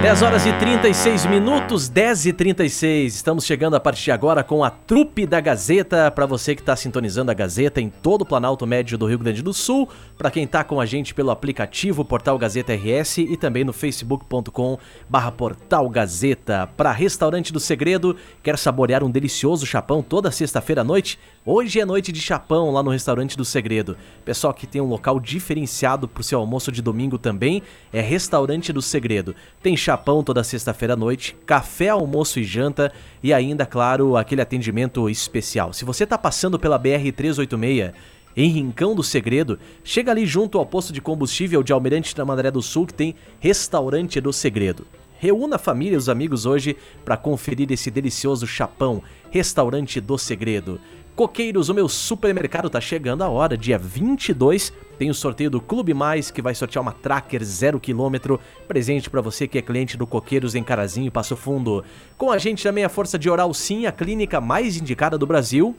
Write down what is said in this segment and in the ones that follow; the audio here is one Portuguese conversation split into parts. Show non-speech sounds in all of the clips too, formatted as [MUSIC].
10 horas e 36 minutos, 10 e 36. Estamos chegando a partir de agora com a trupe da Gazeta. Para você que está sintonizando a Gazeta em todo o Planalto Médio do Rio Grande do Sul. Para quem está com a gente pelo aplicativo Portal Gazeta RS e também no facebook.com barra Portal Gazeta. Para Restaurante do Segredo, quer saborear um delicioso chapão toda sexta-feira à noite? Hoje é noite de chapão lá no Restaurante do Segredo. Pessoal que tem um local diferenciado para o seu almoço de domingo também é Restaurante do Segredo. Tem toda sexta-feira à noite, café, almoço e janta e ainda, claro, aquele atendimento especial. Se você está passando pela BR 386 em Rincão do Segredo, chega ali junto ao posto de combustível de Almirante da Mandaré do Sul que tem Restaurante do Segredo. Reúna a família e os amigos hoje para conferir esse delicioso chapão, Restaurante do Segredo. Coqueiros, o meu supermercado tá chegando a hora, dia 22, tem o sorteio do Clube Mais, que vai sortear uma Tracker 0km, presente para você que é cliente do Coqueiros em Carazinho Passo Fundo. Com a gente também a Força de Oral Sim, a clínica mais indicada do Brasil,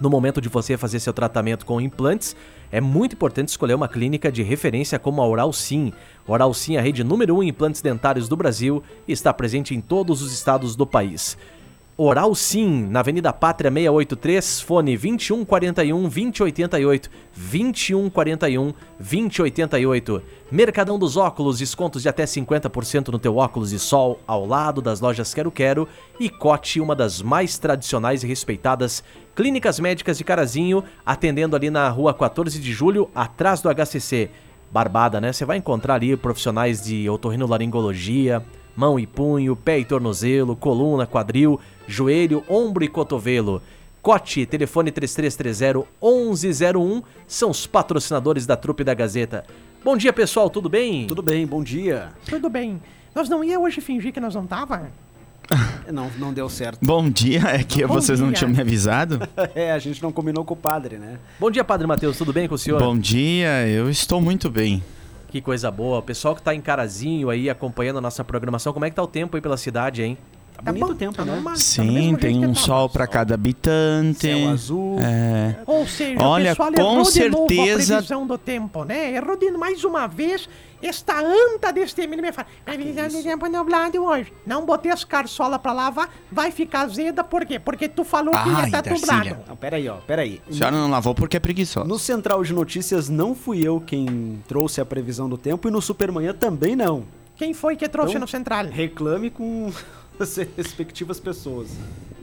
no momento de você fazer seu tratamento com implantes, é muito importante escolher uma clínica de referência como a Oral Sim. Oral Sim é a rede número 1 um em implantes dentários do Brasil e está presente em todos os estados do país. Oral Sim, na Avenida Pátria 683, fone 2141 2088, 2141 2088. Mercadão dos Óculos, descontos de até 50% no teu óculos de sol, ao lado das lojas Quero Quero e Cote, uma das mais tradicionais e respeitadas clínicas médicas de Carazinho, atendendo ali na rua 14 de julho, atrás do HCC. Barbada, né? Você vai encontrar ali profissionais de otorrinolaringologia, mão e punho, pé e tornozelo, coluna, quadril, joelho, ombro e cotovelo. Cote, telefone 3330-1101, são os patrocinadores da trupe da Gazeta. Bom dia, pessoal, tudo bem? Tudo bem, bom dia. Tudo bem. Nós não ia hoje fingir que nós não tava? [LAUGHS] Não, não deu certo. Bom dia, é que Bom vocês não dia. tinham me avisado. [LAUGHS] É, a gente não combinou com o padre, né? Bom dia, Padre Matheus, tudo bem com o senhor? Bom dia, eu estou muito bem. Que coisa boa. O pessoal que tá em Carazinho aí acompanhando a nossa programação, como é que tá o tempo aí pela cidade, hein? Tá, Tá bonito bom, o tempo, tá né? normal, tá Sim, mesmo tem um sol para cada habitante. Céu azul. É. Ou seja, Olha, o pessoal com errou de novo certeza- a previsão do tempo, né? Errou de mais uma vez esta anta deste menino me fala, previsão de tempo nublado hoje. Não botei as carçolas pra lavar, vai ficar azeda, por quê? Porque tu falou que ia Ai, estar Darcília. nublado. Não, peraí, ó, peraí. A senhora não lavou porque é preguiçosa. No Central de Notícias não fui eu quem trouxe a previsão do tempo e no Supermanhã também não. Quem foi que trouxe Então, no central? Reclame com as [LAUGHS] respectivas pessoas.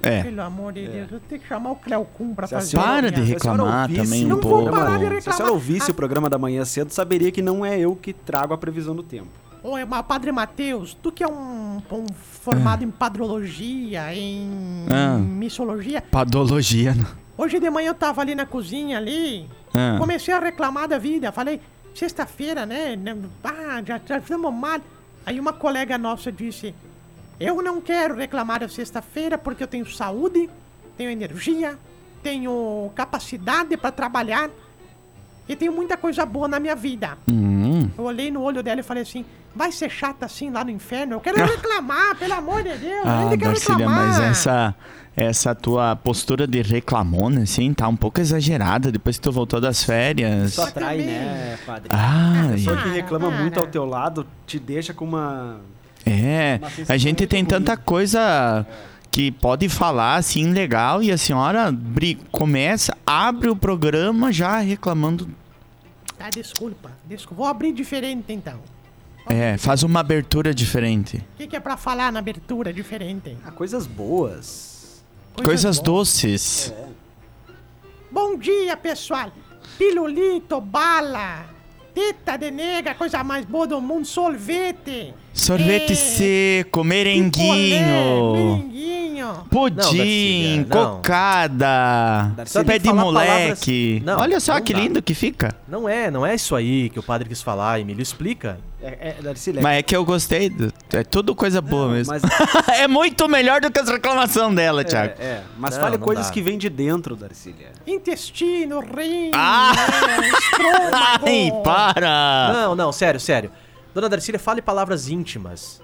É. Pelo amor de Deus, eu tenho que chamar o Cleocum pra Se a fazer. Para de reclamar ouvisse também o um Não vou pouco. parar de Se a reclamar. senhora ouvisse Ah. o programa da manhã cedo, saberia que não é eu que trago a previsão do tempo. Oi, mas Padre Mateus, tu que é um, um formado em padrologia, em Ah. missologia, Padologia. não. hoje de manhã eu tava ali na cozinha ali, Ah. comecei a reclamar da vida, falei, sexta-feira, né, né, ah, já, já fizemos mal. Aí uma colega nossa disse, eu não quero reclamar da sexta-feira porque eu tenho saúde, tenho energia, tenho capacidade para trabalhar e tenho muita coisa boa na minha vida. Hum. Eu olhei no olho dela e falei assim: vai ser chata assim lá no inferno? Eu quero [LAUGHS] reclamar, pelo amor de Deus. eu Ah, ainda quero Darcília, reclamar. mas essa, essa tua postura de reclamona, assim, tá um pouco exagerada depois que tu voltou das férias. Isso atrai, né, padre? Ah, A pessoa que Para, reclama para. muito ao teu lado te deixa com uma. É. A gente tem tanta coisa que pode falar assim legal e a senhora começa, abre o programa já reclamando. Ah, desculpa, desculpa. Vou abrir diferente então. É, faz uma abertura diferente. O que, que é pra falar na abertura diferente? Ah, coisas boas. Coisas boas. doces. Bom dia, pessoal. Pilulito, bala, teta de nega, coisa mais boa do mundo, sorvete. Sorvete É, seco, picolé, merenguinho. Pudim, Darcília, não. cocada, Darcília, pé de moleque. palavras- Não, Olha só não que dá. lindo que fica. Não é, não é isso aí que o padre quis falar, Emílio. Explica. É, é, Darcília, Mas é que eu gostei. do- É tudo coisa boa não, mesmo. Mas, [LAUGHS] é muito melhor do que as reclamações dela, Thiago. é, é, mas Não, fale não coisas dá. que vêm de dentro, Darcília. Intestino, rim, Ah! né. [LAUGHS] Ai, para! Não, não, sério, sério. Dona Darcília, fale palavras íntimas.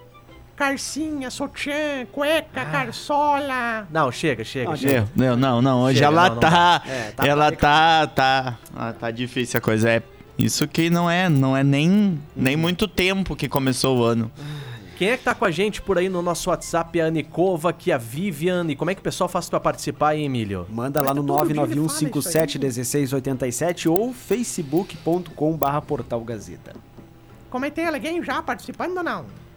Carcinha, sutiã, cueca, carçola. Não, chega, chega, Não, chega. Não, não, não. Hoje Chega, ela não, não tá. É, tá ela tá. Tá. Ah, tá difícil a coisa. É isso que não é, não é nem, nem muito tempo que começou o ano. Quem é que tá com a gente por aí no nosso WhatsApp? A Anicova, que a Vivian. E como é que o pessoal faz pra participar, hein, Emílio? Manda Mas lá no ele fala 991571687 ou facebook.com barra portal Gazeta. Como é que tem alguém já participando ou não?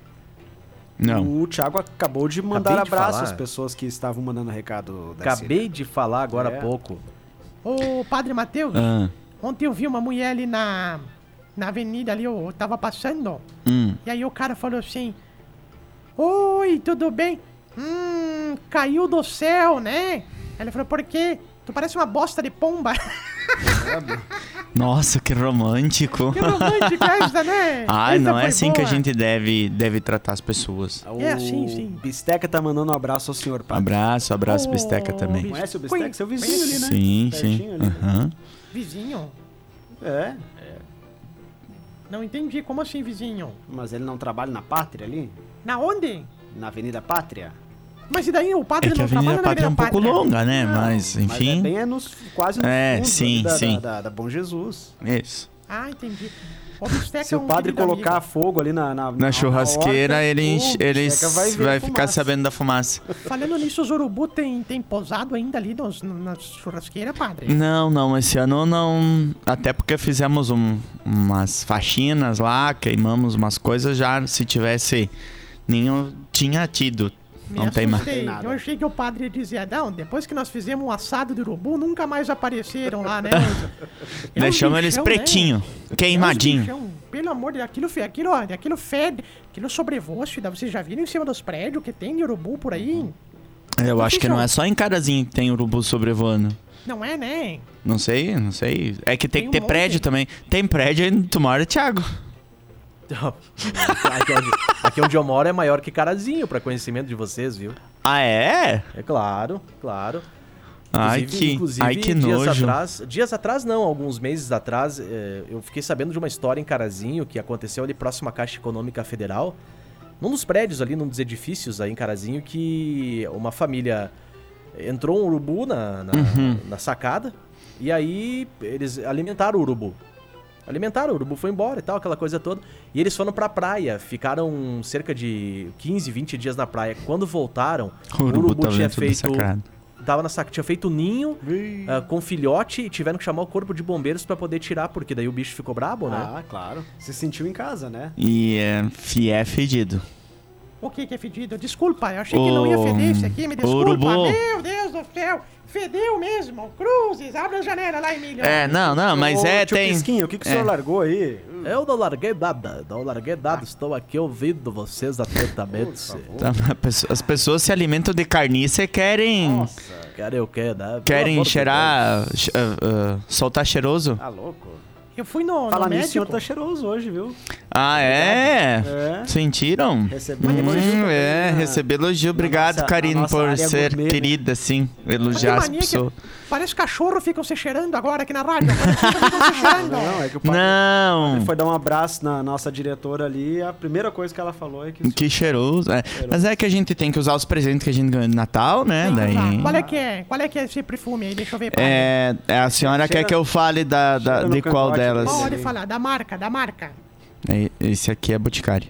Não. O Thiago acabou de mandar Acabei de abraço falar. às pessoas que estavam mandando recado. Darcília. Acabei de falar agora É. há pouco. Ô, Padre Matheus, Ah, ontem eu vi uma mulher ali na, na avenida ali, eu tava passando. hum. E aí o cara falou assim: Oi, tudo bem? Hum, caiu do céu, né? Ele falou: Por quê? Tu parece uma bosta de pomba. [LAUGHS] Nossa, que romântico. que romântica essa, né? Ai, Essa não é assim que a boa. gente deve, deve tratar as pessoas. O É assim, sim. Bisteca tá mandando um abraço ao senhor padre. Abraço, abraço, Ô, Bisteca também. Conhece o Bisteca? Seu vizinho ali, né? Sim, sim. Né? Aham. Vizinho? É, Não entendi. Como assim, vizinho? mas ele não trabalha na Pátria ali? Na onde? Na Avenida Pátria? Mas e daí o padre É que a não trabalha Avenida na Pátria é um pouco Pátria? longa, né? Não, Mas, Mas é enfim. bem é nos, quase no É, fundo sim, da, sim. Da, da- da Bom Jesus. Isso. Ah, entendi. O Bisteca Se é o um padre querido colocar fogo ali na, na, Na churrasqueira, horta, ele, o enche- ele Bisteca vai, a ficar sabendo da fumaça. Falando nisso, os urubu tem, tem posado ainda ali nos, nas churrasqueiras, padre? Não, não, esse ano não. Até porque fizemos um- umas faxinas lá, queimamos umas coisas já. Se tivesse nenhum, tinha tido. Me Não tem mais. Tem nada. Eu achei que o padre dizia, não, depois que nós fizemos um assado de urubu, nunca mais apareceram lá, né? [LAUGHS] É um Deixamos eles bichão, pretinho, né? É um queimadinho. bichão. Pelo amor de Deus, aquilo, aquilo, aquilo fede, aquilo sobrevoa. Vocês já viram em cima dos prédios que tem de urubu por aí? Eu acho que não é só em Carazinho que tem urubu sobrevoando. Não é, né? Não sei, não sei. É que tem, Tem que um ter prédio monte. também. Tem prédio aí tu mora, Thiago. Aqui, onde, aqui onde eu moro é maior que Carazinho, pra conhecimento de vocês, viu? Ah, é? É claro, claro. Ai, Inclusive- que, inclusive, ai, que dias nojo. Atrás, dias atrás não, alguns meses atrás, eh, eu fiquei sabendo de uma história em Carazinho que aconteceu ali próximo à Caixa Econômica Federal, num dos prédios ali, num dos edifícios aí em Carazinho, que uma família entrou um urubu na, na, Uhum. na sacada e aí eles alimentaram o urubu. Alimentaram, o urubu foi embora e tal, aquela coisa toda. E eles foram pra praia, ficaram cerca de 15, 20 dias na praia. Quando voltaram, [LAUGHS] O urubu tá tinha dentro do feito tava na saca, tinha feito ninho ah, com filhote e tiveram que chamar o corpo de bombeiros pra poder tirar, porque daí o bicho ficou brabo, né? Ah, claro. Se sentiu em casa, né? E é, é fedido. O que que é fedido? Desculpa, eu achei que não ia feder isso aqui, me desculpa. urubu. Meu Deus do céu, fedeu mesmo. Cruzes, abre a janela lá, Emílio. É, não, não, mas Ô, é, tio tem. Pisquinho, o que, que o é. senhor largou aí? Eu não larguei nada, não larguei nada, estou aqui ouvindo vocês atentamente. A pessoa- As pessoas se alimentam de carniça e querem. Querem o quê, né? Pelo Querem de cheirar. che- ah, ah, soltar cheiroso? Tá louco? Eu fui no, Falar no nisso, o senhor médico. tá cheiroso hoje, viu? Ah, é? É. Sentiram? Recebeu Hum, elogio é, na- receber elogio. Obrigado, nossa- Karine, por ser gourmet, né? querida, assim. Mas que Elogiar as mania que- pessoas. Parece cachorro ficam se cheirando agora aqui na rádio. Cheirando. [LAUGHS] Não, é que o padre Não! ele foi dar um abraço na nossa diretora ali e a primeira coisa que ela falou é que... Que cheiroso. é. Mas é que a gente tem que usar os presentes que a gente ganhou de Natal, né? Tá, Daí. Qual é que é? Qual é que é esse perfume aí? Deixa eu ver. É, é, a senhora Cheira- quer que eu fale da, da- de qual delas? dele. Pode falar, da marca, da marca. É, Esse aqui é Boticário.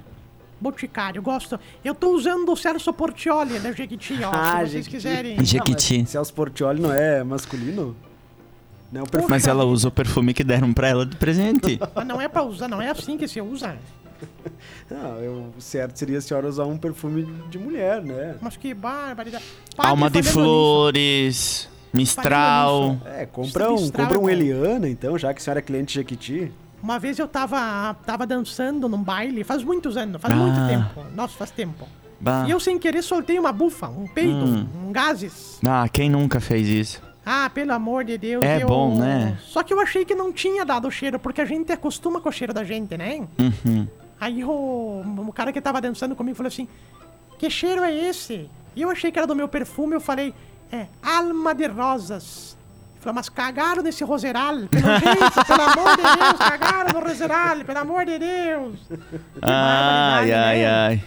Boticário, gosto. Eu tô usando o Celso Portioli da Jequiti, ó. Ah, se vocês Jequiti. quiserem. Jequiti. Não, mas Celso Portioli não é masculino? Não, o perfume- Mas ela usa o perfume que deram pra ela de presente. [LAUGHS] Mas não é pra usar, não é assim que se usa. [LAUGHS] Não, eu, o certo seria a senhora usar um perfume de mulher, né? Mas que barbaridade. Padre, Alma de flores, Mistral. É, compra um, compra um bom. Eliana, então, já que a senhora é cliente de Jequiti. Uma vez eu tava, tava dançando num baile, faz muitos anos, faz Ah. muito tempo. Nossa, faz tempo. Bah. E eu, sem querer, soltei uma bufa, um peido, um gases. Ah, quem nunca fez isso? Ah, pelo amor de Deus. É eu- bom, né? Só que eu achei que não tinha dado o cheiro, porque a gente acostuma com o cheiro da gente, né? Uhum. Aí o, o cara que tava dançando comigo falou assim: Que cheiro é esse? E eu achei que era do meu perfume, eu falei: É, alma de rosas. Falou, mas cagaram nesse roseral, pelo jeito, pelo amor de Deus, cagaram no roseral, pelo amor de Deus. Ai, ai, né? ai.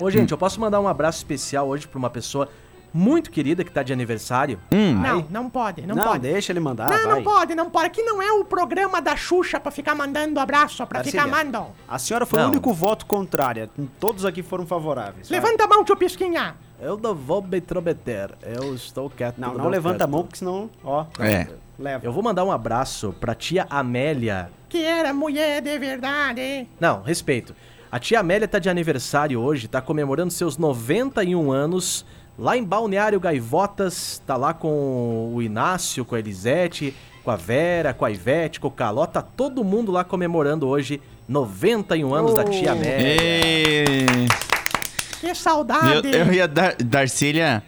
Ô, gente, eu posso mandar um abraço especial hoje pra uma pessoa muito querida que tá de aniversário. Hum. Não, não pode, não, Não, pode. deixa ele mandar, não, vai. não pode, não pode. Aqui não é o programa da Xuxa pra ficar mandando abraço, pra Arcília, ficar mandando. A senhora foi Não. o único voto contrário. Todos aqui foram favoráveis. vai. Levanta a mão, tio Pisquinha. Eu não vou me intrometer. Eu estou quieto. Não, não levanta a mão, porque senão, ó. É. Leva. Eu vou mandar um abraço pra tia Amélia. Que era mulher de verdade. Não, respeito. A tia Amélia tá de aniversário hoje, tá comemorando seus 91 anos. Lá em Balneário Gaivotas, tá lá com o Inácio, com a Elisete, com a Vera, com a Ivete, com o Caló. Tá todo mundo lá comemorando hoje 91 anos da tia Amélia. Ei. Que Eu, saudade. eu ia dar, Darcília,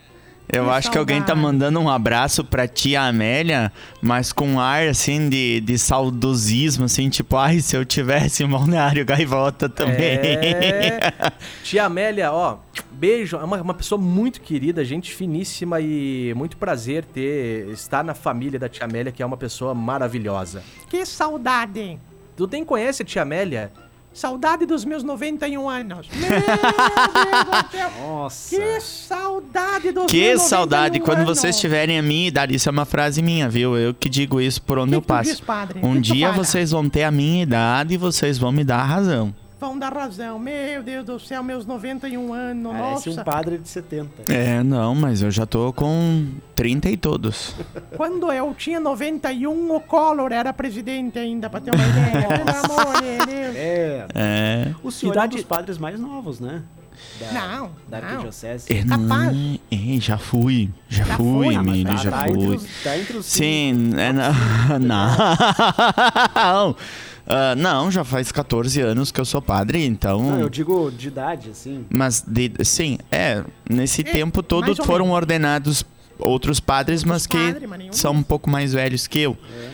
eu Que acho que alguém tá mandando um abraço pra tia Amélia, mas com um ar assim de, de saudosismo, assim, tipo, ai, se eu tivesse um balneário gaivota também. É. [LAUGHS] Tia Amélia, ó, beijo. É uma, uma pessoa muito querida, gente finíssima e muito prazer ter estar na família da tia Amélia, que é uma pessoa maravilhosa. Que saudade. Tu nem conhece a tia Amélia? Saudade dos meus 91 anos. Meu Deus do céu. Nossa. Que saudade dos Que meus 91 saudade quando anos. vocês tiverem a minha idade. Isso é uma frase minha, viu? Eu que digo isso por onde Que eu passo. diz? Um Que dia vocês vão ter a minha idade e vocês vão me dar a razão. Vão dar razão. Meu Deus do céu, meus 91 anos. Parece Nossa. um padre de 70. É, não, mas eu já tô com 30 e todos. Quando eu tinha 91, o Collor era presidente ainda, pra ter uma ideia. [LAUGHS] Pelo amor de Deus. É. É. O senhor Idade- é um dos padres mais novos, né? Da, Não, Da não. arquidiocese. É, Capaz. é, já fui, já, Já fui, foi? Emílio, tá, já tá entre fui. os- tá entre os Sim, é, [LAUGHS] não, não. Ah, não, já faz 14 anos que eu sou padre, então. Não, eu digo de idade, assim. Mas, de, sim, é, nesse É, tempo todo foram menos. ordenados outros padres, mas que mas são um pouco mais velhos que eu. É.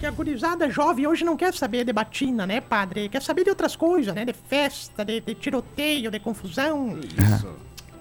Que a gurizada jovem hoje não quer saber de batina, né, padre? Quer saber de outras coisas, né? De festa, de, de tiroteio, de confusão. Isso.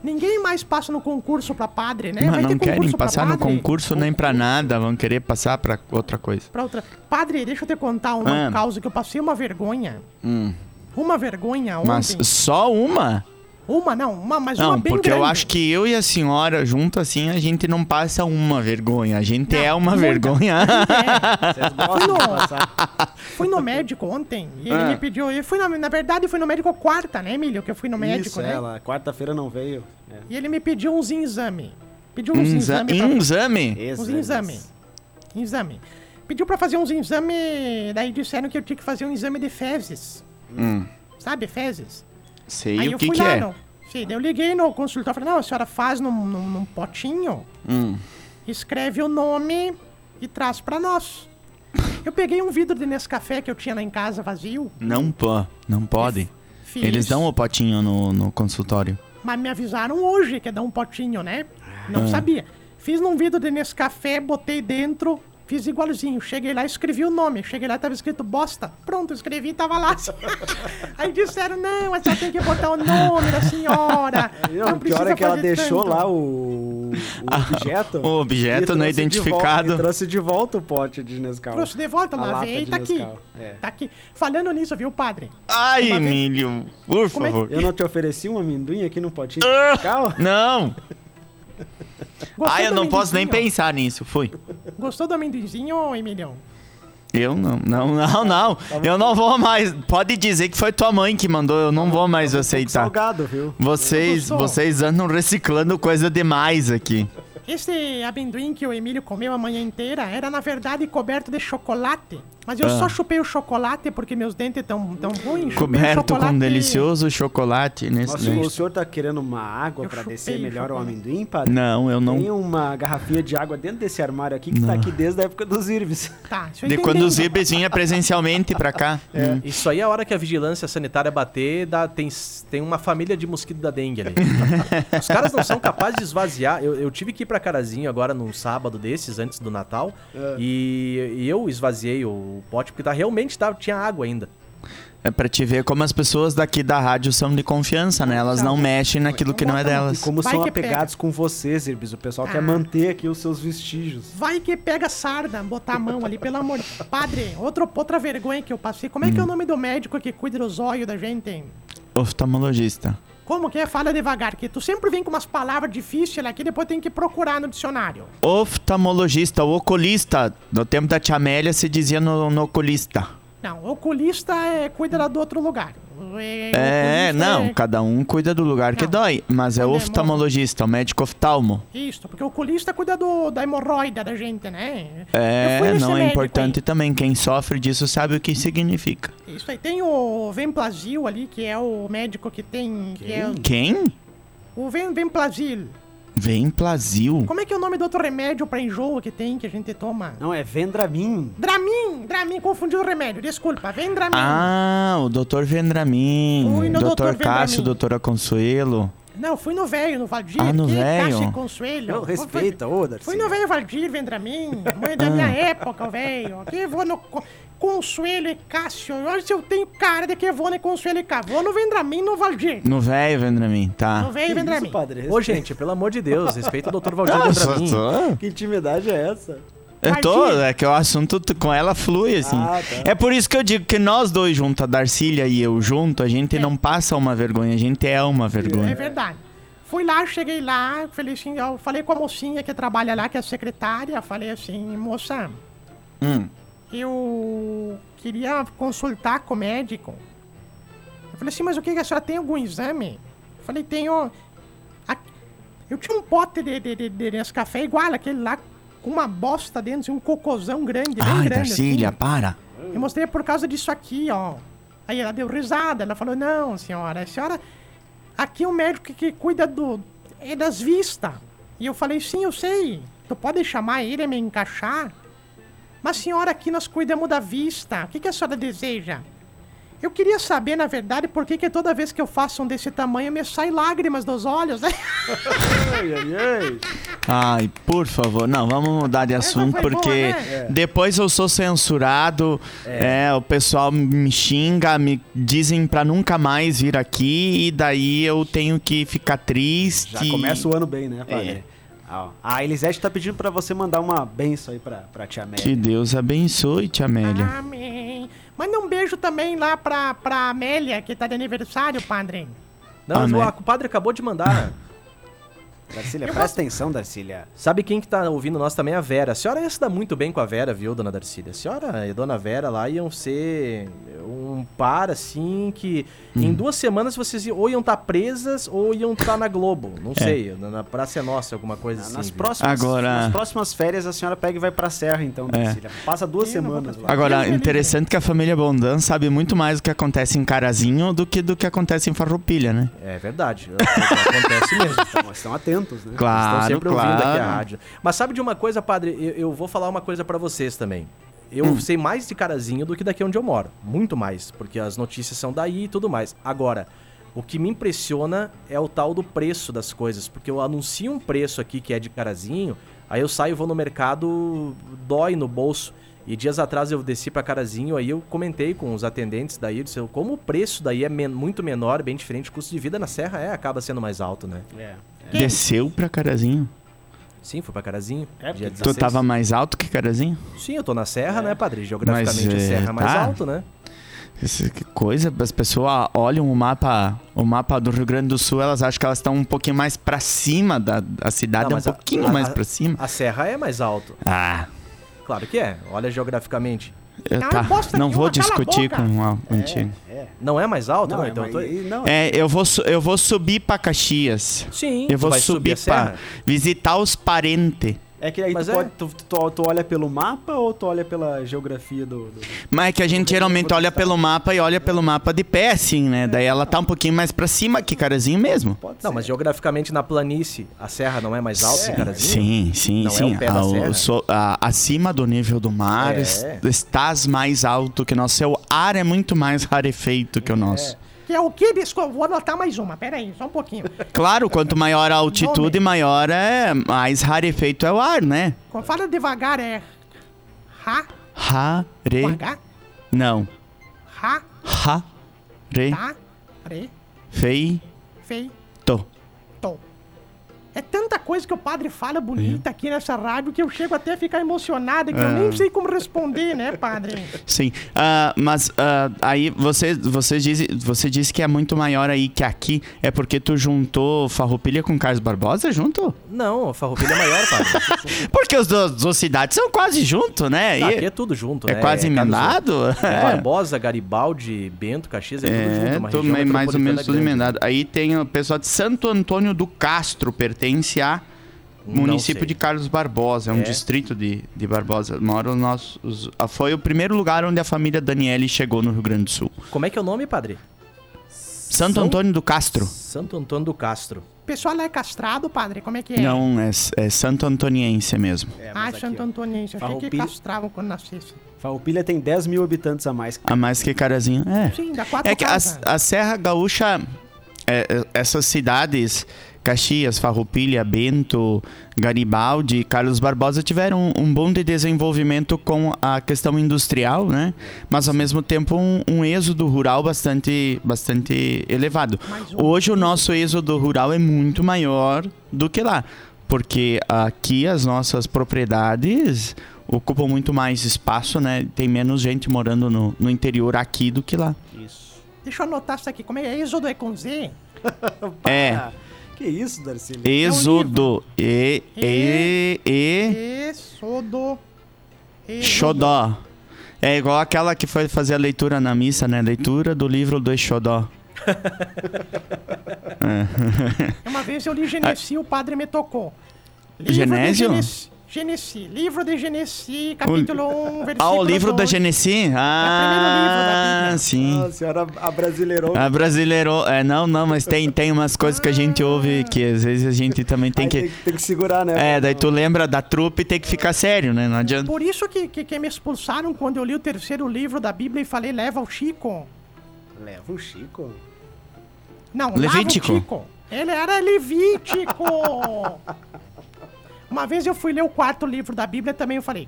Ninguém mais passa no concurso pra padre, né? Mas não ter querem passar no concurso nem pra nada, vão querer passar pra outra coisa. Pra outra. Padre, deixa eu te contar uma Ah. causa que eu passei uma vergonha. Hum. Uma vergonha ontem. Mas só uma? Uma não, uma, mas uma Não, bem porque eu grande. acho que eu e a senhora junto assim, a gente não passa uma vergonha. A gente Não, é uma muita. vergonha. É. Vocês gostam no- de passar. Fui no médico ontem e ele Ah. me pediu. Eu fui na, na verdade, fui no médico quarta, né, Emílio? Que eu fui no médico, Isso, né? ela. Quarta-feira não veio. É. E ele me pediu uns exame. Pediu uns Um exa- exame. pra- um exame? Uns exame. Exame. Pediu pra fazer uns exame. Daí disseram que eu tinha que fazer um exame de fezes. Hum. Sabe, fezes? Sei Aí o eu que fui que lá é. no. Sim, eu liguei no consultório falei, não, a senhora faz num, num, num potinho, Hum. escreve o nome e traz pra nós. Eu peguei um vidro de Nescafé que eu tinha lá em casa vazio. Não pô, não pode. Fiz, Eles dão o potinho no, no consultório. Mas me avisaram hoje que ia dar um potinho, né? Ah. Não sabia. Fiz num vidro de Nescafé, botei dentro, fiz igualzinho. Cheguei lá, escrevi o nome. Cheguei lá, tava escrito bosta. Pronto, escrevi e tava lá. [LAUGHS] Aí disseram, não, a senhora tem que botar o nome da senhora. Não, Não, pior é que ela deixou tanto." lá o, o objeto. o objeto não identificado. volta- trouxe de volta o pote de Nescau. Trouxe de volta, e de tá aqui. Nescau, é. Tá aqui. Falando nisso, viu, padre? Ai, Uma vez- Emílio, por Como é que- favor. Eu não te ofereci um amendoim aqui no potinho de Ah! Nescau? Não! Ai, eu não posso nem pensar nisso. Fui. Gostou do amendoinzinho, Emilhão? Eu não, não, não, não. Eu não vou mais. Pode dizer que foi tua mãe que mandou, eu não vou mais aceitar. Salgado, viu? Vocês, vocês andam reciclando coisa demais aqui. Esse amendoim que o Emílio comeu a manhã inteira era, na verdade, coberto de chocolate. Mas eu Ah. só chupei o chocolate porque meus dentes tão, tão ruins. Coberto com um delicioso chocolate nesse Nossa, daí. o senhor tá querendo uma água chupei descer melhor o amendoim, padre? Não, eu Tem não. uma garrafinha de água dentro desse armário aqui que tá aqui desde a época dos Irves. [LAUGHS] Tá, isso eu De quando os Ibis vinha presencialmente pra cá. Hum. Isso aí é a hora que a vigilância sanitária bater, dá, tem, tem uma família de mosquito da dengue ali. [LAUGHS] Os caras não são capazes de esvaziar. Eu, eu tive que ir pra Carazinho agora num sábado desses, antes do Natal, e, e eu esvaziei o pote, porque tá, realmente tava, tinha água ainda. É pra te ver como as pessoas daqui da rádio são de confiança, né? Elas não mexem naquilo que não é E delas. como Vai são apegados com vocês, Irbis. O pessoal quer Ah. manter aqui os seus vestígios. Vai que pega sarda, botar a mão ali, pelo amor de Padre, outro, outra vergonha que eu passei. Como é que é o nome do médico que cuida dos olhos da gente? Oftalmologista. Como que é? Fala devagar, que tu sempre vem com umas palavras difíceis aqui, depois tem que procurar no dicionário. Oftalmologista, o oculista. No tempo da tia Amélia se dizia no, no oculista. Não, oculista é, cuida lá do outro lugar. É, oculista não, é- cada um cuida do lugar que Não. dói. Mas é Quando é oftalmologista, o médico oftalmo. Isso, porque o oculista cuida do, da hemorroida da gente, né? Eu fui É, nesse não é médico importante também. Quem sofre disso sabe o que significa. aí. Isso aí. Tem o Vemplasil ali, que é o médico que tem... Que é Quem? o Vem, Vemplasil. Vem Plazil. Como é que é o nome do outro remédio pra enjoo que tem, que a gente toma? Não, é Vendramin. Dramin, Dramin, confundi o remédio, desculpa, vem Dramin. Ah, o doutor Vendramin. Fui no Doutor Dr. Cássio, Vendramin. doutora Consuelo. Não, fui no velho, no Valdir. Ah, no que velho? Cássio Consuelo. Não, respeita, ô, Darcy. Fui no velho Valdir, Vendramin, mãe da minha época, o velho. Aqui vou no Co- Consuelo e Cássio. Olha se eu tenho cara de que vou no Consuelo e Cássio. Vou no Vendramin no Valdir. No velho Vendramin, No tá. velho Que Vendramin. isso, padre? Ô, gente, pelo amor de Deus, respeita o Dr. Valdir Nossa, Vendramin. Que intimidade é essa? Eu tô, é que o assunto com ela flui, assim. Ah, tá. É por isso que eu digo que nós dois juntos, a Darcília e eu junto, a gente É. não passa uma vergonha, a gente é uma É vergonha. verdade. Fui lá, cheguei lá, falei assim, eu falei com a mocinha que trabalha lá, que é a secretária, falei assim, moça, Hum. eu queria consultar com o médico. Eu falei assim, mas o que, que a senhora tem algum exame? Eu falei, tenho. Eu tinha um pote de, de, de, de Nescafé igual aquele lá, com uma bosta dentro, assim, um cocôzão grande, bem Ai, grande. Darcília, assim. para. Eu mostrei por causa disso aqui, ó. Aí ela deu risada, ela falou, não, senhora, a senhora. Aqui é um médico que, cuida do. É das vistas. E eu falei, sim, eu sei. Tu pode chamar ele a me encaixar? Mas senhora, aqui nós cuidamos da vista. O que, que a senhora deseja? Eu queria saber, na verdade, por que, que toda vez que eu faço um desse tamanho me sai lágrimas dos olhos, né? Ai, ai, ai. Ai, por favor, não, vamos mudar de assunto, foi boa, porque né? depois eu sou censurado, é. o pessoal me xinga, me dizem pra nunca mais vir aqui, e daí eu tenho que ficar triste. Já começa o ano bem, né, padre? É. Ah. A Elisete tá pedindo pra você mandar uma benção aí pra, pra tia Amélia. Que Deus abençoe, tia Amélia. Amém. Manda um beijo também lá pra, pra Amélia, que tá de aniversário, padre. Não, mas Amém. o, o padre acabou de mandar. Darcília, Eu presta atenção, Darcília. Sabe quem que tá ouvindo nós também? A Vera. A senhora ia se dar muito bem com a Vera, viu, dona Darcília? A senhora e a dona Vera lá iam ser um par, assim, que em duas semanas vocês iam- ou iam estar presas ou iam estar na Globo. Não sei, na, na Praça é Nossa, alguma coisa assim. nas, viu? próximas, Agora- nas próximas férias a senhora pega e vai pra Serra, então, É. Darcília. Passa duas Eu semanas lá. Agora, interessante que a família Bondan sabe muito mais do que acontece em Carazinho do que do que acontece em Farroupilha, né? É verdade. é [LAUGHS] Acontece mesmo. Então, estão atentos, né? Claro, Estão sempre ouvindo aqui a claro. rádio. Mas sabe de uma coisa, padre? Eu, eu vou falar uma coisa pra vocês também. Eu Hum. sei mais de Carazinho do que daqui onde eu moro. Muito mais. Porque as notícias são daí e tudo mais. Agora, o que me impressiona é o tal do preço das coisas. Porque eu anuncio um preço aqui que é de Carazinho, aí eu saio, vou no mercado, dói no bolso. E dias atrás eu desci pra Carazinho, aí eu comentei com os atendentes daí, disse, como o preço daí é men- muito menor, bem diferente, o custo de vida na Serra é, acaba sendo mais alto, né? É. Desceu pra Carazinho. Sim, fui pra Carazinho. É, dia porque Tu 16. tava mais alto que Carazinho? Sim, eu tô na Serra, né, padre? Geograficamente Mas, a é, Serra é mais tá. alto, né? Isso, que coisa, as pessoas olham o mapa, o mapa do Rio Grande do Sul, elas acham que elas estão um pouquinho mais pra cima da a cidade, Não, é um pouquinho a- mais a- pra cima. A Serra é mais alto. Ah, Claro que é. Olha geograficamente. eu- Não, tá. bosta Não vou discutir boca. com o antigo. É. Não é mais alto? Não, Não, é, então eu mas- tô... e- não, É, eu vou, su- eu vou subir pra Caxias. Sim, Eu vou subir pra visitar os parentes. É que aí tu, é. pode- tu, tu- tu olha pelo mapa ou tu olha pela geografia do. do- Mas é que a gente geralmente olha pelo mapa e olha pelo mapa de pé, assim, né? Daí ela tá um pouquinho mais pra cima que Carazinho mesmo. Pode Não, ser. mas geograficamente na planície, a serra não é mais alta que Carazinho? Sim, sim, Não é sim. o pé da Ah, o- serra? so- a- acima do nível do mar, É. es- estás mais alto que o nosso. Seu ar é muito mais [LAUGHS] rarefeito que o nosso. Que é o que, Bisco? Vou anotar mais uma. Pera aí, só um pouquinho. [LAUGHS] Claro, quanto maior a altitude, Nome. maior é. Mais rarefeito é o ar, né? Quando fala devagar é... Ra, Rare. com H, Não. ra, tá, re, Feito. fei, to. É tanta coisa que o padre fala bonita aqui nessa rádio que eu chego até a ficar emocionada, que eu nem sei como responder, né, padre? Sim, Ah, mas ah, aí você, você, disse, você disse que é muito maior aí que aqui. É porque tu juntou Farroupilha com Carlos Barbosa junto? Não, Farroupilha é maior, padre. [LAUGHS] Porque os duas cidades são quase junto, né? Ah, E- aqui é tudo junto, é né? quase Carlos- emendado? É, Barbosa, Garibaldi, Bento, Caxias, é, tudo junto. É, uma tô região mais, ou menos tudo emendado. Aí tem o pessoal de Santo Antônio do Castro, pertence a Não município sei. de Carlos Barbosa, é um É? distrito de, de Barbosa. Mora os nossos, ah, foi o primeiro lugar onde a família Daniele chegou no Rio Grande do Sul. Como é que é o nome, padre? Santo São- Antônio do Castro. Santo Antônio do Castro. O pessoal lá é castrado, padre? Como é que é? Não, é, é Santo Antoniense mesmo. É, Ah, aqui, Santo Antoniense. Eu achei que castravam quando nascesse. Farroupilha tem 10 mil habitantes a mais. A mais que Carazinho. É. Sim, dá quatro É que a, a Serra Gaúcha, é, é, essas cidades, Caxias, Farroupilha, Bento, Garibaldi e Carlos Barbosa tiveram um, um bom de desenvolvimento com a questão industrial, né? Mas ao mesmo tempo um, um êxodo rural bastante, bastante elevado. Hoje o nosso êxodo rural é muito maior do que lá. Porque aqui as nossas propriedades ocupam muito mais espaço, né? Tem menos gente morando no, no interior aqui do que lá. Isso. Deixa eu anotar isso aqui. Como é? Êxodo é com Z? É. [LAUGHS] Que isso, Darcy? Êxodo. E, e, e, Êxodo. Xodó. É igual aquela que foi fazer a leitura na missa, né? Leitura do livro do Xodó. [LAUGHS] Uma vez eu li Genesi, o padre me tocou. Livro Genésio? Genesi. Livro de Genesi, capítulo 1, versículo Ah, o livro da 2. Genesi? Ah, Bíblia. sim. Ah, a senhora abrasileirou. A brasileiro. É, não, não, mas tem, tem umas coisas que a gente ouve que às vezes a gente também tem Aí que. tem, tem que segurar, né? É, daí tu lembra da trupe e tem que ficar sério, né? Não adianta. Por isso que, que, que me expulsaram quando eu li o terceiro livro da Bíblia e falei, leva o Chico. Leva o Chico. Não, Levítico. lava o Chico. Ele era Levítico. [LAUGHS] Uma vez eu fui ler o quarto livro da Bíblia também eu falei,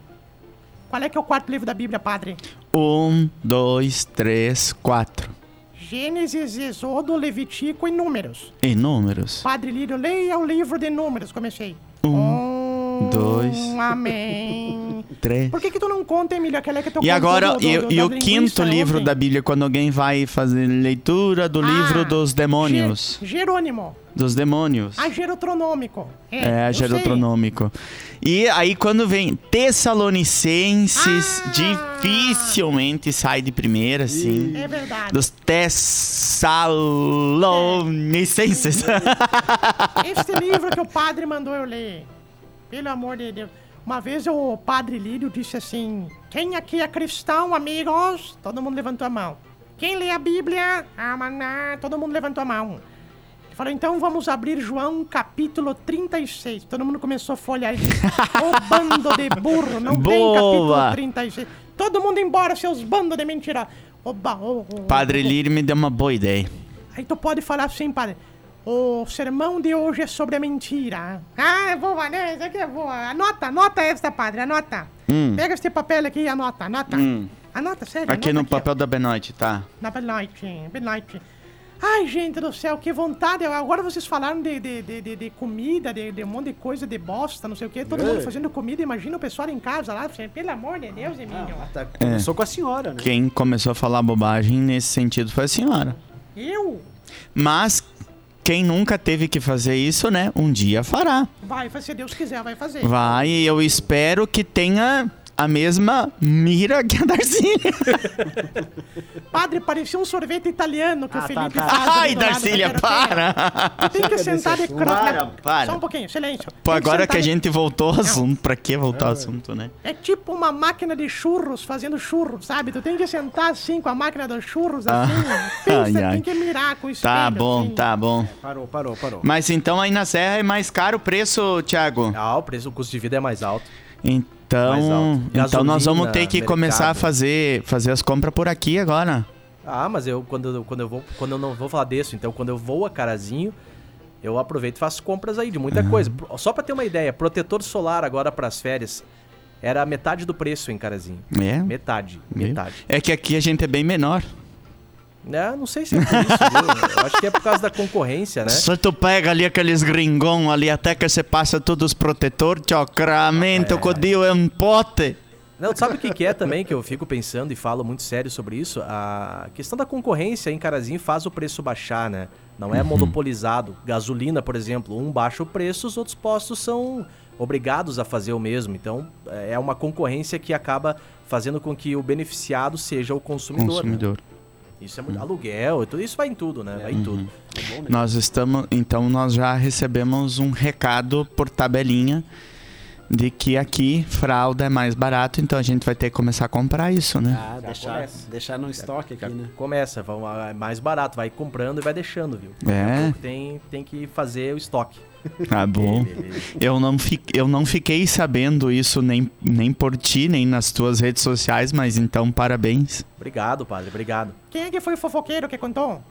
qual é que é o quarto livro da Bíblia, padre? Um, dois, três, quatro. Gênesis, Êxodo, Levítico e Números. E números. Padre Lírio, leia o livro de Números. Comecei. Um, dois. Amém. Três. Por que que tu não conta, Emílio, aquela que tu E agora, contou do- e, do- e o quinto livro ontem? da Bíblia, quando alguém vai fazer leitura do Ah, livro dos demônios. Ge- Jerônimo. Dos demônios. A Gerotronômico. É, sei. gerotronômico. E aí, quando vem Tessalonicenses, Ah! dificilmente sai de primeira, assim. É verdade. Dos Tessalonicenses. Este livro que o padre mandou eu ler. Pelo amor de Deus. Uma vez o padre Lírio disse assim: Quem aqui é cristão, amigos? Todo mundo levantou a mão. Quem lê a Bíblia? Ah, maná. Todo mundo levantou a mão. Ele falou: Então vamos abrir João capítulo 36. Todo mundo começou a folhear. Ô bando de burro, não tem Boa. capítulo 36. Todo mundo embora, seus bandos de mentira. Oba, ô, ô, ô, Padre. Lírio me deu uma boa ideia. Aí tu pode falar assim, padre. O sermão de hoje é sobre a mentira. Ah, é boa, né? Isso aqui é boa. Anota, anota esta, padre, anota. Pega este papel aqui e anota, anota. Anota, sério. Hum. Aqui anota no papel da Benoite, tá? ó. Na Benoite, Benoite. Ai, gente do céu, que vontade. Agora vocês falaram de, de, de, de- de comida, de, de um monte de coisa, de bosta, não sei o quê. Todo mundo fazendo comida. Imagina o pessoal em casa lá. Pelo amor de Deus, Emílio. Tá, começou com a senhora, né? Quem começou a falar bobagem nesse sentido foi a senhora. Eu? Mas quem nunca teve que fazer isso, né? Um dia fará. Vai, se Deus quiser, vai fazer. Vai, e eu espero que tenha a mesma mira que a Darcília. [LAUGHS] Padre, parecia um sorvete italiano que Ah, o tá, Felipe tá. faz. ali Ai, Darcília, para! Tu tem que sentar crosta. Para, para. Só um pouquinho, silêncio. Pô, que agora sentar que a gente voltou ao assunto, pra que voltar ao assunto, né? É tipo uma máquina de churros fazendo churros, sabe? Tu tem que sentar assim com a máquina dos churros, assim. [LAUGHS] Pensa, ai, ai. tem que mirar com o espelho. Tá bom, assim. tá bom. Parou, parou, parou. Mas então aí na Serra é mais caro o preço, Thiago? Ah, o preço, o custo de vida é mais alto. Mais Então, então nós vamos ter que mercado. começar a fazer, fazer as compras por aqui agora. Ah, mas eu quando, quando eu vou. Quando eu não vou falar disso, então quando eu vou a Carazinho, eu aproveito e faço compras aí de muita coisa. Pro- Só pra ter uma ideia, protetor solar agora pras férias era metade do preço em Carazinho. É? Metade, metade. É que aqui a gente é bem menor. É, não sei se é por isso, acho que é por causa da concorrência, né? Se tu pega ali aqueles gringão ali, até que você passa todos os protetor, tchocramento, o dio é um pote. Não, sabe o que, que é também que eu fico pensando e falo muito sério sobre isso? A questão da concorrência em Carazinho faz o preço baixar, né? Não é monopolizado. Gasolina, por exemplo, um baixa o preço, os outros postos são obrigados a fazer o mesmo. Então, é uma concorrência que acaba fazendo com que o beneficiado seja o consumidor. né? Isso é muito aluguel, tudo isso vai em tudo, né? Vai em tudo. Nós estamos, então nós já recebemos um recado por tabelinha de que aqui fralda é mais barato, então a gente vai ter que começar a comprar isso, né? Ah, deixar, começa. deixar no estoque aqui, né? Começa, vão- é mais barato, vai comprando e vai deixando, viu? É. Tem, tem que fazer o estoque. Tá bom. Eu não, fi, eu não fiquei sabendo isso nem, nem por ti, nem nas tuas redes sociais, mas então parabéns. Obrigado, padre, obrigado. Quem é que foi o fofoqueiro que contou?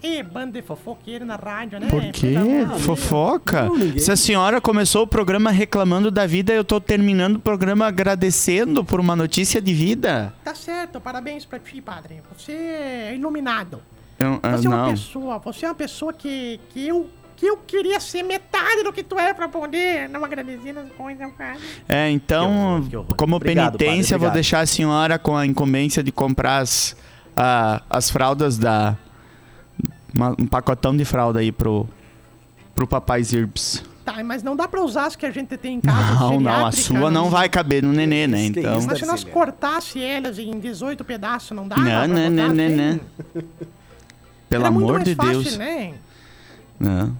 Ih, banda de fofoqueiro na rádio, né? Por quê? Puta, Fofoca? Não. Se a senhora começou o programa reclamando da vida, eu tô terminando o programa agradecendo por uma notícia de vida. Tá certo, parabéns pra ti, padre. Você é iluminado. Eu- ah, Você é uma não. pessoa, você é uma pessoa que, que eu que eu queria ser metade do que tu é pra poder não agradecer as coisas, cara. É, então, Que horror, que horror. como Obrigado, penitência, padre, vou deixar a senhora com a incumbência de comprar as, as fraldas da. uma- um pacotão de fralda aí pro, pro papai Zirbs. Tá, mas não dá pra usar as que a gente tem em casa. Não, não, a sua não vai caber no nenê, né? Então. Mas se nós cortasse elas em 18 pedaços, não dá? Não, não, não, não, não. Pelo Era amor de fácil, Deus. Né? Não.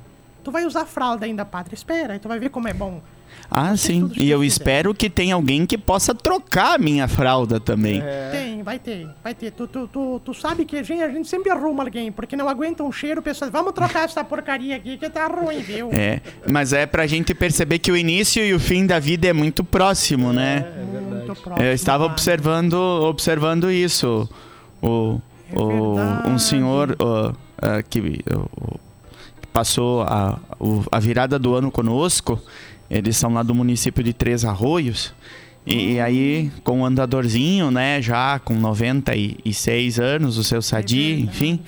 Tu vai usar fralda ainda, padre. Espera, aí tu vai ver como é bom. Ah, sim. E eu quiser. espero que tenha alguém que possa trocar a minha fralda também. É. Tem, vai ter, vai ter. Tu, tu, tu, tu sabe que a gente, a gente sempre arruma alguém, porque não aguenta um cheiro, pessoal. Vamos trocar essa porcaria aqui que tá ruim, viu? É, mas é pra gente perceber que o início e o fim da vida é muito próximo, né? Muito próximo. Eu estava observando, observando isso. O, É o, um verdade. senhor que, o- que passou a, o- a virada do ano conosco, eles são lá do município de Três Arroios. E, e aí, com um andadorzinho, né, já com 96 anos, o seu Sadi, verdade, enfim.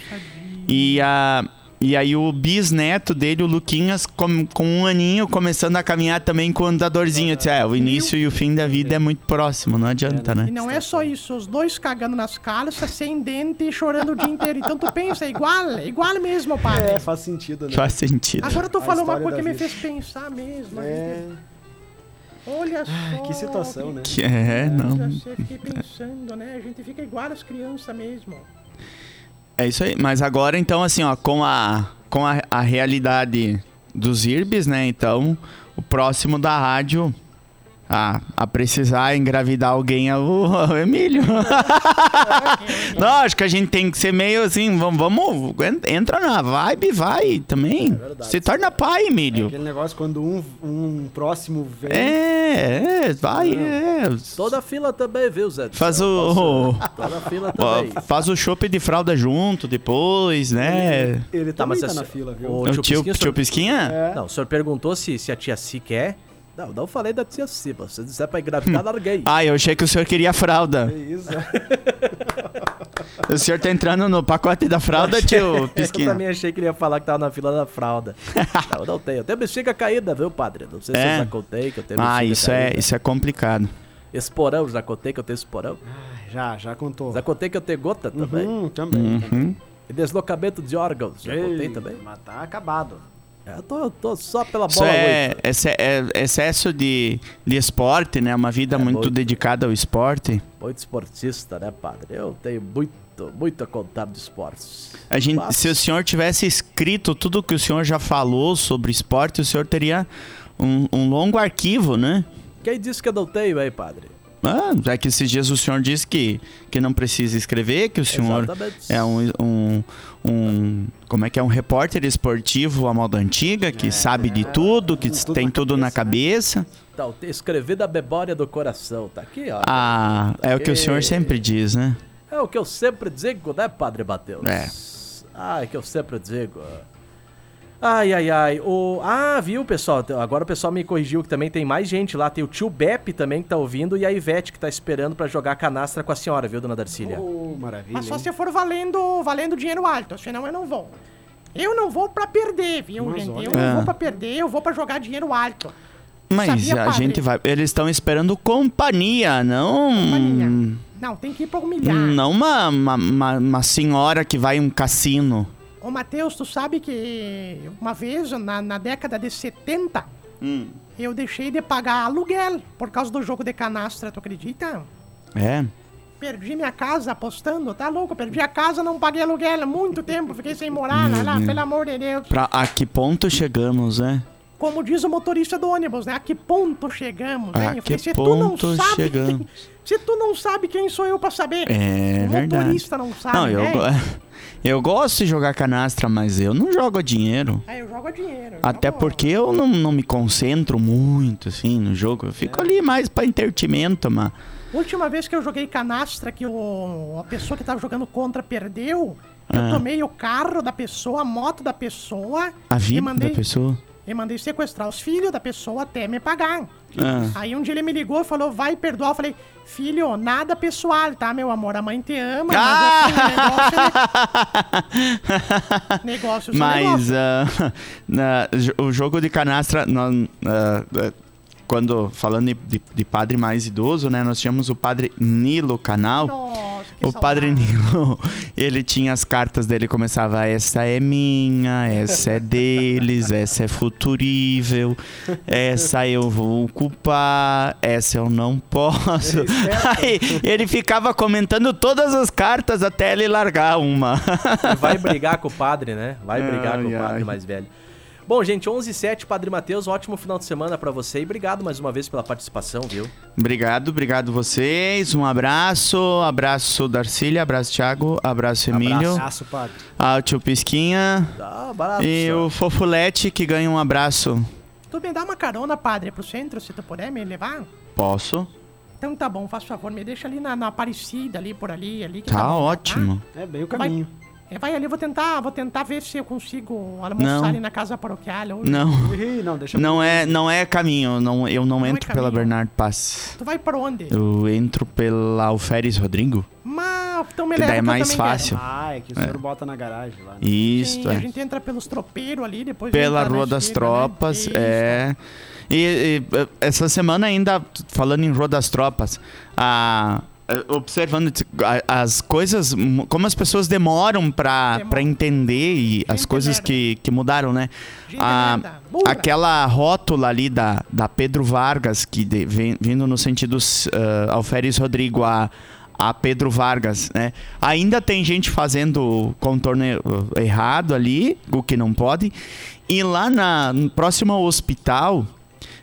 E, a, e aí o bisneto dele, o Luquinhas, com, com um aninho, começando a caminhar também com o andadorzinho. Eu disse, é, o início e o fim da vida é muito próximo, não adianta, E né? não é só isso, os dois cagando nas calças, sem dente e chorando o dia inteiro. Então tu pensa, é igual, é igual mesmo, padre. É, faz sentido, né? Faz sentido. Agora tu falou uma coisa que da me vida. fez pensar mesmo. É, Olha só. que situação, né? Que é, não. Eu sei, fiquei pensando, né? A gente fica igual as crianças mesmo. É isso aí. Mas agora, então, assim, ó, com a, com a, a realidade dos IRBs, né? Então, o próximo da rádio a, a precisar engravidar alguém é o, o [LAUGHS] Emílio. Não, acho que a gente tem que ser meio assim, vamos, vamos entra na vibe, vai também. Se torna pai, Emílio. Aquele negócio quando um, um próximo vem. É, é, vai, é. Toda a fila também, viu, Zé? Faz o, [LAUGHS] Toda fila também. faz o chopp de fralda junto depois, né? Ele Tá, também mas tá essa- na fila, viu? o- O tio tio, Pisquinha, tio Pisquinha? É. Não, o senhor perguntou se, se a tia Si quer. Não, não falei da tia mas Se disser pra engravidar, [LAUGHS] larguei. Ah, eu achei que o senhor queria fralda. É isso. [LAUGHS] O senhor tá entrando no pacote da fralda, tio Eu Pisquinha? também achei que ele ia falar que tava na fila da fralda. [LAUGHS] não, não tenho. Eu tenho bexiga caída, viu, padre? Não sei se É? eu já contei que eu tenho Ah, bexiga isso é, caída. isso é complicado. Esporão, já contei que eu tenho esporão. Já, já contou. Já contei que eu tenho gota também. Uhum, também. Uhum. E deslocamento de órgãos, já contei Ei, também. Mas tá acabado. Eu tô, eu tô só pela Isso bola é, oito. exce- é excesso de, de esporte, né? Uma vida É, muito muito. dedicada ao esporte. Muito esportista, né, padre? Eu tenho muito, muito a contar de esportes. A gente, Mas- se o senhor tivesse escrito tudo que o senhor já falou sobre esporte, o senhor teria um, um longo arquivo, né? Quem disse que eu não tenho aí, padre? Ah, é que esses dias o senhor disse que, que não precisa escrever, que o senhor Exatamente. é um, um, um- Como é que é? Um repórter esportivo à moda antiga, que sabe de tudo, que tudo tem na tudo na cabeça, cabeça. Então, escrever da memória do coração. Tá aqui, ó. Ah, é o que o senhor sempre diz, né? É o que eu sempre digo, né, Padre Mateus? É. Ah, é que eu sempre digo. Ai, ai, ai. O... Ah, viu, pessoal? Agora o pessoal me corrigiu que também tem mais gente lá. Tem o tio Beppe também que tá ouvindo e a Ivete que tá esperando pra jogar canastra com a senhora, viu, dona Darcília? Oh, maravilha. Mas só hein? se for valendo, valendo dinheiro alto, senão eu não vou. Eu não vou pra perder, viu, Mas gente? olha. Eu não Ah. vou pra perder, eu vou pra jogar dinheiro alto. Mas Sabia, a padre? gente vai. Eles estão esperando companhia, não. Companhia. Não, tem que ir pra humilhar. Não uma, uma, uma, uma senhora que vai em um cassino. Ô, Matheus, tu sabe que uma vez, na, na década de 70, Hum. eu deixei de pagar aluguel por causa do jogo de canastra, tu acredita? É. Perdi minha casa apostando, tá louco? Perdi a casa, não paguei aluguel há muito tempo, fiquei sem morar lá, lá, pelo amor de Deus. Pra a que ponto chegamos, né? Como diz o motorista do ônibus, né? A que ponto chegamos, A hein? Eu que falei, se tu não ponto sabe chegamos? quem- [LAUGHS] se tu não sabe quem sou eu pra saber? É o verdade. motorista não sabe, Não, eu, né? [LAUGHS] eu gosto de jogar canastra, mas eu não jogo dinheiro. Aí eu jogo dinheiro. eu Até jogo- porque eu não, não me concentro muito, assim, no jogo. Eu fico ali mais pra entretenimento, mas... Última vez que eu joguei canastra, que o, a pessoa que tava jogando contra perdeu, eu Ah. tomei o carro da pessoa, a moto da pessoa A vida mandei, da pessoa... e mandei sequestrar os filhos da pessoa até me pagar. Ah. Aí um dia ele me ligou e falou, vai perdoar. Eu falei, filho, nada pessoal, tá, meu amor? A mãe te ama, Ah! mas assim, negócio... é- [LAUGHS] negócios são Mas jo- o jogo de canastra, ah, ah, quando falando de, de- padre mais idoso, né? Nós tínhamos o padre Nilo Canal. Nossa, O padre. Nilo, [LAUGHS] ele tinha as cartas dele, começava essa é minha, essa é deles, essa é futurível, essa eu vou ocupar, essa eu não posso. [LAUGHS] Aí ele ficava comentando todas as cartas até ele largar uma. Vai brigar com o padre, né? Vai brigar Ai, com o padre ai. mais velho. Bom, gente, 11 h 07 Padre Matheus, ótimo final de semana pra você e obrigado mais uma vez pela participação, viu? Obrigado, obrigado vocês. Um abraço, abraço Darcília, abraço Thiago, abraço Emílio, Abraço, padre. ao tio Pisquinha Tá barato. e só. o Fofulete que ganha um abraço. Tu me dá uma carona, padre, pro centro, se tu puder me levar? Posso? Então tá bom, faz favor, me deixa ali na, na Aparecida, ali por ali, ali. Que Tá bom, ótimo. É bem o Vai, caminho. É, vai ali, vou tentar, vou tentar ver se eu consigo almoçar Não. ali na casa paroquial. hoje. Não. Não, deixa Não é, não é caminho, não, eu não, é entro pela caminho? Bernardo Paz. Tu vai por onde? Eu entro pela Alferes Rodrigo. Mas, então me Que leva daí é que eu mais fácil. Ah, é que o senhor bota na garagem lá. Né? Quero. Isso, Sim, é. a gente entra pelos tropeiros ali, depois... Pela Rua das esquerda, né? Tropas, Isso. é. E, e, essa semana ainda, falando em Rua das Tropas, a, observando a- as coisas, como as pessoas demoram pra entender e as Gente coisas merda. que, que mudaram, né? Gente A- merda, burra. aquela rótula ali da, da Pedro Vargas, que de- vem- vindo no sentido uh, Alferes Rodrigo a, a Pedro Vargas, né? Ainda tem gente fazendo contorno uh, errado ali, o que não pode. E lá na, ao hospital,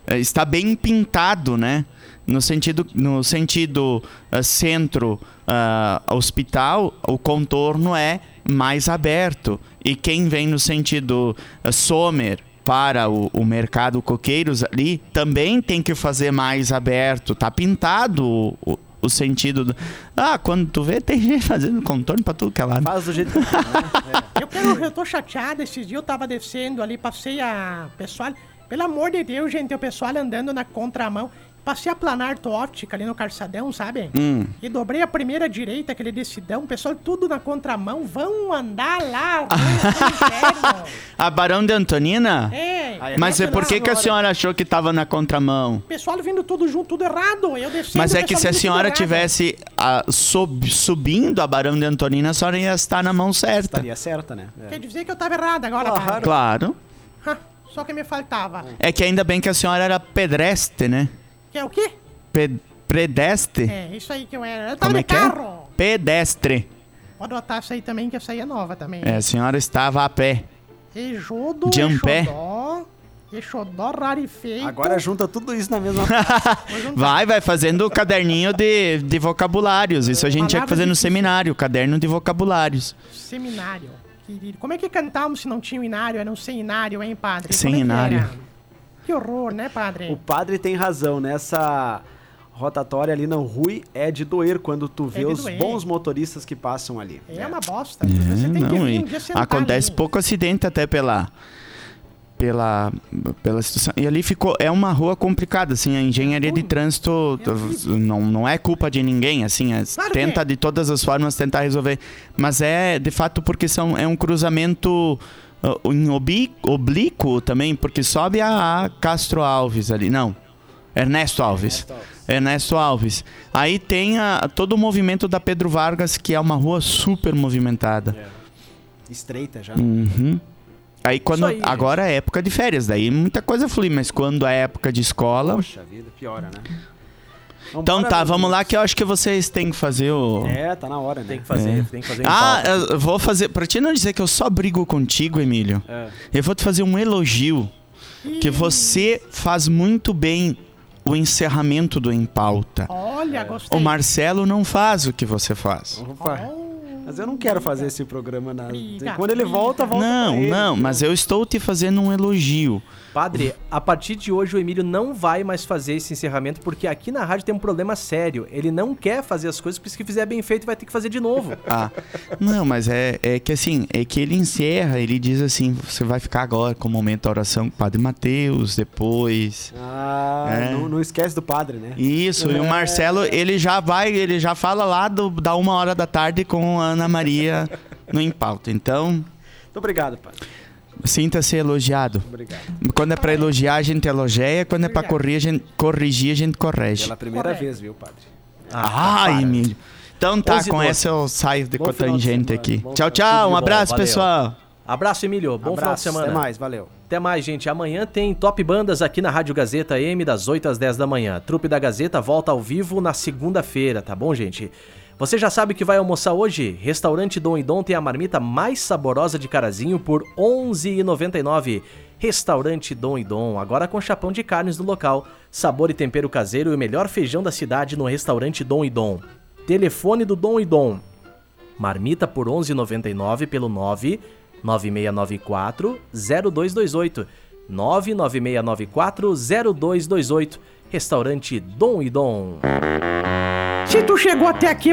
eh, está bem pintado, né? No sentido, no sentido eh, centro ah, hospital, o contorno é mais aberto. E quem vem no sentido eh, Sommer para o, o mercado Coqueiros ali, também tem que fazer mais aberto. Tá pintado o, o- o sentido. Do... Ah, quando tu vê, tem [LAUGHS] gente fazendo contorno para tudo que é lado. Faz do jeito que né? [LAUGHS] Eu, quero, eu tô chateado, esses dias eu tava descendo ali, passei a pessoal... Pelo amor de Deus, gente, o pessoal andando na contramão. Passei a Planarto Óptica ali no Calçadão, sabe? Hum. E dobrei a primeira direita, aquele decidão. O pessoal tudo na contramão. Vão andar lá. vão. [LAUGHS] A Barão de Antonina? É. Mas é por que, que a senhora achou que tava na contramão? O pessoal vindo tudo junto, tudo errado. Eu descendo, Mas é que se a senhora tivesse ah, sob- subindo a Barão de Antonina, a senhora ia estar na mão certa. Estaria certa, né? É. Quer dizer que eu tava errado agora, Claro. cara. Claro. Ha, Só que me faltava. É que ainda bem que a senhora era pedestre, né? Que é o quê? Pe predestre? É, isso aí que eu era. Eu tava Como é de que é? carro. Pedestre. Pode botar essa aí também, que essa aí é nova também. É, a senhora estava a pé. Ejudo, De ampé. Exodó, Exodó rarefeito. Agora junta tudo isso na mesma. Vai, vai fazendo o caderninho de, de vocabulários. Isso a gente tinha que fazer no seminário, caderno de vocabulários. Seminário. querido. Como é que cantávamos se não tinha inário? Era um seminário, hein, padre? É que horror, né, padre? o padre tem razão, nessa rotatória ali não Rui é de doer quando tu vê de os doer. bons motoristas que passam ali. É uma bosta. Você tem que não, vir e um acontece ali. pouco acidente até pela pela pela situação. E ali ficou é uma rua complicada, assim, a engenharia de trânsito É não, não é culpa de ninguém, assim, é- Claro tenta é. de todas as formas tentar resolver, mas é de fato porque são é um cruzamento em obí- oblíquo também, porque sobe a, a Castro Alves ali, não. Ernesto Alves. Ernesto Alves. Aí tem a- todo o movimento da Pedro Vargas, que é uma rua super movimentada. Estreita já. Uhum. Aí quando. aí, agora é época de férias, daí muita coisa flui, mas quando é época de escola. Poxa vida, piora, né? Então Vambora, tá, vamos lá que eu acho que vocês têm que fazer o. É, tá na hora, né? Tem que fazer, É. tem que fazer Ah, pauta. eu vou fazer. Pra ti não dizer que eu só brigo contigo, Emílio, É. eu vou te fazer um elogio. Que você faz muito bem o encerramento do Em Pauta. Olha, gostei. O Marcelo não faz o que você faz. Opa. Mas eu não quero fazer esse programa na. Quando ele volta, volta. Não, pra ele. não, mas eu estou te fazendo um elogio. Padre, a partir de hoje o Emílio não vai mais fazer esse encerramento, porque aqui na rádio tem um problema sério. Ele não quer fazer as coisas, porque se fizer bem feito vai ter que fazer de novo. [LAUGHS] Ah, não, mas é, é que assim, é que ele encerra, ele diz assim, você vai ficar agora com o momento da oração com o Padre Mateus, depois. Ah, É. não, não esquece do padre, né? Isso, e o Marcelo, ele já vai, ele já fala lá do, da uma hora da tarde com a Ana Maria no Em Pauta. Então, Muito obrigado, padre. Sinta-se elogiado. Obrigado. Quando é pra elogiar, a gente elogia, quando é pra corrigir, a gente, corrigir, a gente corrige. Pela primeira Correto. vez, viu, padre? Ah, para. Emílio. Então tá, 11 com 12. essa eu saio de Bom com a final de tangente semana, aqui. bom Tchau, tchau. Um abraço, valeu. pessoal. Abraço, Emílio. Bom final de Abraço, semana. Até mais, valeu. Até mais, gente. Amanhã tem Top Bandas aqui na Rádio Gazeta M, das 8 às 10 da manhã. Trupe da Gazeta volta ao vivo na segunda-feira, tá bom, gente? Você já sabe que vai almoçar hoje? Restaurante Dom e Dom tem a marmita mais saborosa de Carazinho por R$ 11,99. Restaurante Dom e Dom, agora com chapão de carnes do local, sabor e tempero caseiro e o melhor feijão da cidade no Restaurante Dom e Dom. Telefone do Dom e Dom Marmita por 11,99 pelo 9 9694 0228. 99694 0228. Restaurante Dom e Dom. Se tu chegou até aqui